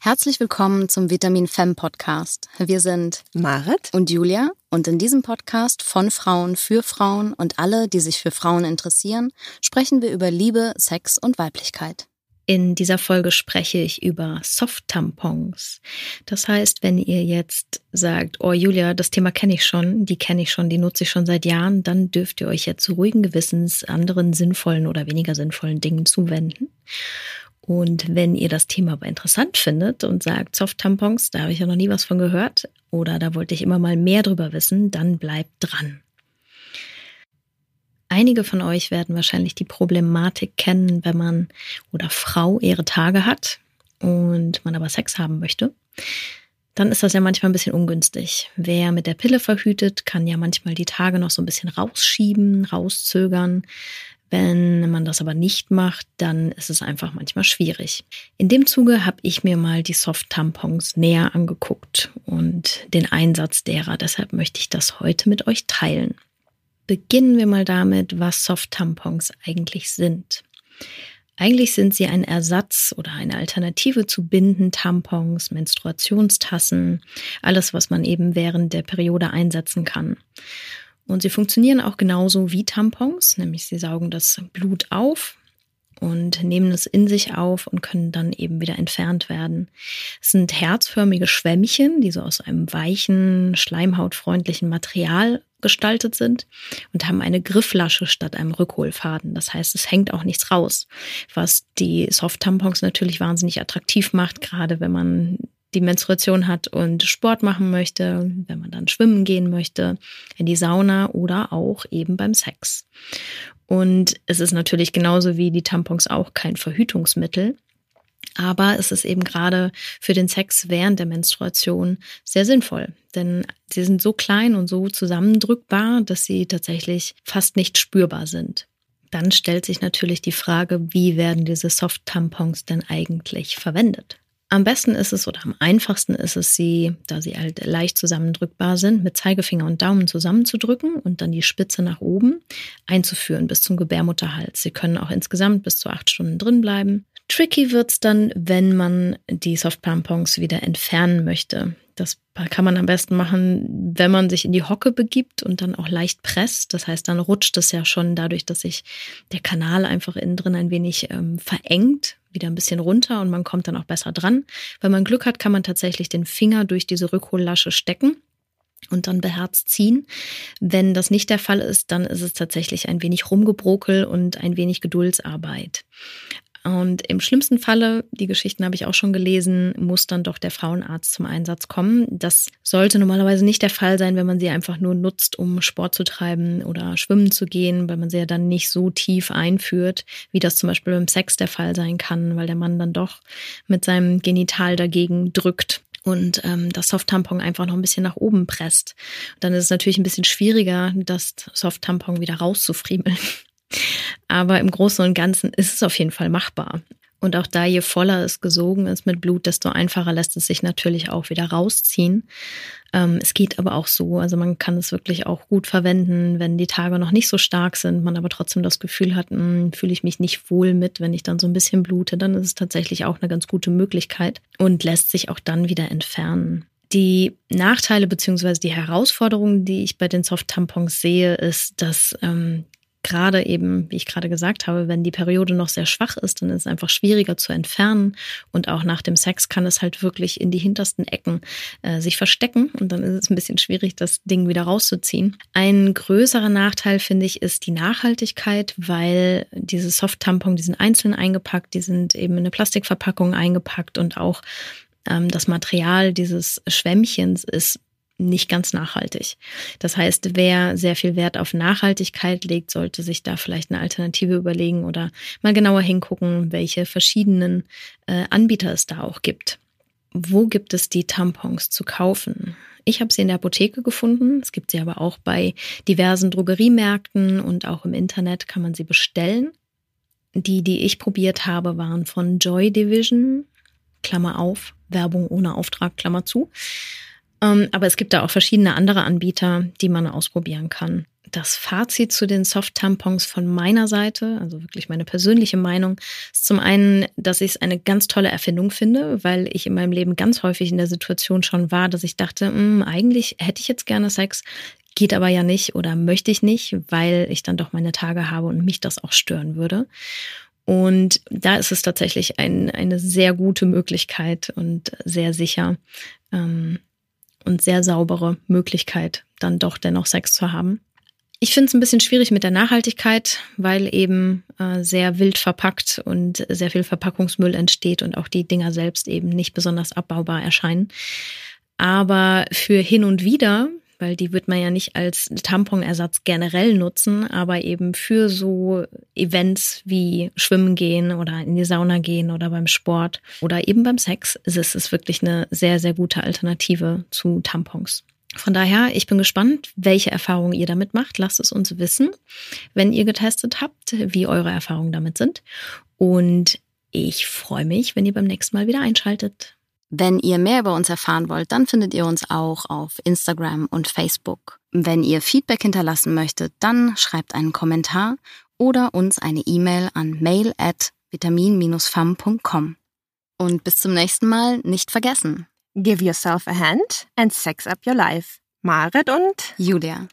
Herzlich willkommen zum Vitamin Femme Podcast. Wir sind Marit und Julia und in diesem Podcast von Frauen für Frauen und alle, die sich für Frauen interessieren, sprechen wir über Liebe, Sex und Weiblichkeit. In dieser Folge spreche ich über Soft-Tampons. Das heißt, wenn ihr jetzt sagt, oh Julia, das Thema kenne ich schon, die kenne ich schon, die nutze ich schon seit Jahren, dann dürft ihr euch jetzt ruhigen Gewissens anderen sinnvollen oder weniger sinnvollen Dingen zuwenden. Und wenn ihr das Thema aber interessant findet und sagt, Soft-Tampons, da habe ich ja noch nie was von gehört oder da wollte ich immer mal mehr drüber wissen, dann bleibt dran. Einige von euch werden wahrscheinlich die Problematik kennen, wenn man oder Frau ihre Tage hat und man aber Sex haben möchte. Dann ist das ja manchmal ein bisschen ungünstig. Wer mit der Pille verhütet, kann ja manchmal die Tage noch so ein bisschen rausschieben, rauszögern. Wenn man das aber nicht macht, dann ist es einfach manchmal schwierig. In dem Zuge habe ich mir mal die Soft-Tampons näher angeguckt und den Einsatz derer. Deshalb möchte ich das heute mit euch teilen. Beginnen wir mal damit, was Soft-Tampons eigentlich sind. Eigentlich sind sie ein Ersatz oder eine Alternative zu Binden, Tampons, Menstruationstassen, alles, was man eben während der Periode einsetzen kann. Und sie funktionieren auch genauso wie Tampons, nämlich sie saugen das Blut auf und nehmen es in sich auf und können dann eben wieder entfernt werden. Es sind herzförmige Schwämmchen, die so aus einem weichen, schleimhautfreundlichen Material gestaltet sind und haben eine Grifflasche statt einem Rückholfaden. Das heißt, es hängt auch nichts raus, was die Soft-Tampons natürlich wahnsinnig attraktiv macht, gerade wenn man die Menstruation hat und Sport machen möchte, wenn man dann schwimmen gehen möchte, in die Sauna oder auch eben beim Sex. Und es ist natürlich genauso wie die Tampons auch kein Verhütungsmittel. Aber es ist eben gerade für den Sex während der Menstruation sehr sinnvoll, denn sie sind so klein und so zusammendrückbar, dass sie tatsächlich fast nicht spürbar sind. Dann stellt sich natürlich die Frage, wie werden diese Soft-Tampons denn eigentlich verwendet? Am besten ist es oder am einfachsten ist es, sie, da sie halt leicht zusammendrückbar sind, mit Zeigefinger und Daumen zusammenzudrücken und dann die Spitze nach oben einzuführen bis zum Gebärmutterhals. Sie können auch insgesamt bis zu acht Stunden drin bleiben. Tricky wird's dann, wenn man die Soft-Tampons wieder entfernen möchte. Das kann man am besten machen, wenn man sich in die Hocke begibt und dann auch leicht presst. Das heißt, dann rutscht es ja schon dadurch, dass sich der Kanal einfach innen drin ein wenig ähm, verengt, wieder ein bisschen runter und man kommt dann auch besser dran. Wenn man Glück hat, kann man tatsächlich den Finger durch diese Rückhollasche stecken und dann beherzt ziehen. Wenn das nicht der Fall ist, dann ist es tatsächlich ein wenig Rumgebrokel und ein wenig Geduldsarbeit. Und im schlimmsten Falle, die Geschichten habe ich auch schon gelesen, muss dann doch der Frauenarzt zum Einsatz kommen. Das sollte normalerweise nicht der Fall sein, wenn man sie einfach nur nutzt, um Sport zu treiben oder schwimmen zu gehen, weil man sie ja dann nicht so tief einführt, wie das zum Beispiel beim Sex der Fall sein kann, weil der Mann dann doch mit seinem Genital dagegen drückt und ähm, das Soft-Tampon einfach noch ein bisschen nach oben presst. dann ist es natürlich ein bisschen schwieriger, das Soft-Tampon wieder rauszufriemeln. Aber im Großen und Ganzen ist es auf jeden Fall machbar. Und auch da, je voller es gesogen ist mit Blut, desto einfacher lässt es sich natürlich auch wieder rausziehen. Ähm, es geht aber auch so. Also man kann es wirklich auch gut verwenden, wenn die Tage noch nicht so stark sind, man aber trotzdem das Gefühl hat, hm, fühle ich mich nicht wohl mit, wenn ich dann so ein bisschen blute, dann ist es tatsächlich auch eine ganz gute Möglichkeit und lässt sich auch dann wieder entfernen. Die Nachteile beziehungsweise die Herausforderungen, die ich bei den Soft-Tampons sehe, ist, dass ähm, gerade eben, wie ich gerade gesagt habe, wenn die Periode noch sehr schwach ist, dann ist es einfach schwieriger zu entfernen. Und auch nach dem Sex kann es halt wirklich in die hintersten Ecken äh, sich verstecken. Und dann ist es ein bisschen schwierig, das Ding wieder rauszuziehen. Ein größerer Nachteil, finde ich, ist die Nachhaltigkeit, weil diese Soft-Tampon, die sind einzeln eingepackt, die sind eben in eine Plastikverpackung eingepackt und auch ähm, das Material dieses Schwämmchens ist nicht ganz nachhaltig. Das heißt, wer sehr viel Wert auf Nachhaltigkeit legt, sollte sich da vielleicht eine Alternative überlegen oder mal genauer hingucken, welche verschiedenen äh, Anbieter es da auch gibt. Wo gibt es die Tampons zu kaufen? Ich habe sie in der Apotheke gefunden. Es gibt sie aber auch bei diversen Drogeriemärkten und auch im Internet kann man sie bestellen. Die, die ich probiert habe, waren von Joy Division, Klammer auf, Werbung ohne Auftrag, Klammer zu. Ähm, aber es gibt da auch verschiedene andere Anbieter, die man ausprobieren kann. das Fazit zu den Soft-Tampons von meiner Seite, also wirklich meine persönliche Meinung, ist zum einen, dass ich es eine ganz tolle Erfindung finde, weil ich in meinem Leben ganz häufig in der Situation schon war, dass ich dachte, hm, eigentlich hätte ich jetzt gerne Sex, geht aber ja nicht oder möchte ich nicht, weil ich dann doch meine Tage habe und mich das auch stören würde. Und da ist es tatsächlich ein, eine sehr gute Möglichkeit und sehr sicher ähm, und sehr saubere Möglichkeit, dann doch dennoch Sex zu haben. Ich finde es ein bisschen schwierig mit der Nachhaltigkeit, weil eben äh, sehr wild verpackt und sehr viel Verpackungsmüll entsteht und auch die Dinger selbst eben nicht besonders abbaubar erscheinen. Aber für hin und wieder, weil die wird man ja nicht als Tamponersatz generell nutzen, aber eben für so Events wie Schwimmen gehen oder in die Sauna gehen oder beim Sport oder eben beim Sex, ist es wirklich eine sehr, sehr gute Alternative zu Tampons. Von daher, ich bin gespannt, welche Erfahrungen ihr damit macht. Lasst es uns wissen, wenn ihr getestet habt, wie eure Erfahrungen damit sind. Und ich freue mich, wenn ihr beim nächsten Mal wieder einschaltet. Wenn ihr mehr über uns erfahren wollt, dann findet ihr uns auch auf Instagram und Facebook. Wenn ihr Feedback hinterlassen möchtet, dann schreibt einen Kommentar oder uns eine E-Mail an mail at vitamin-fam.com. Und bis zum nächsten Mal nicht vergessen. Give yourself a hand and sex up your life. Marit und Julia.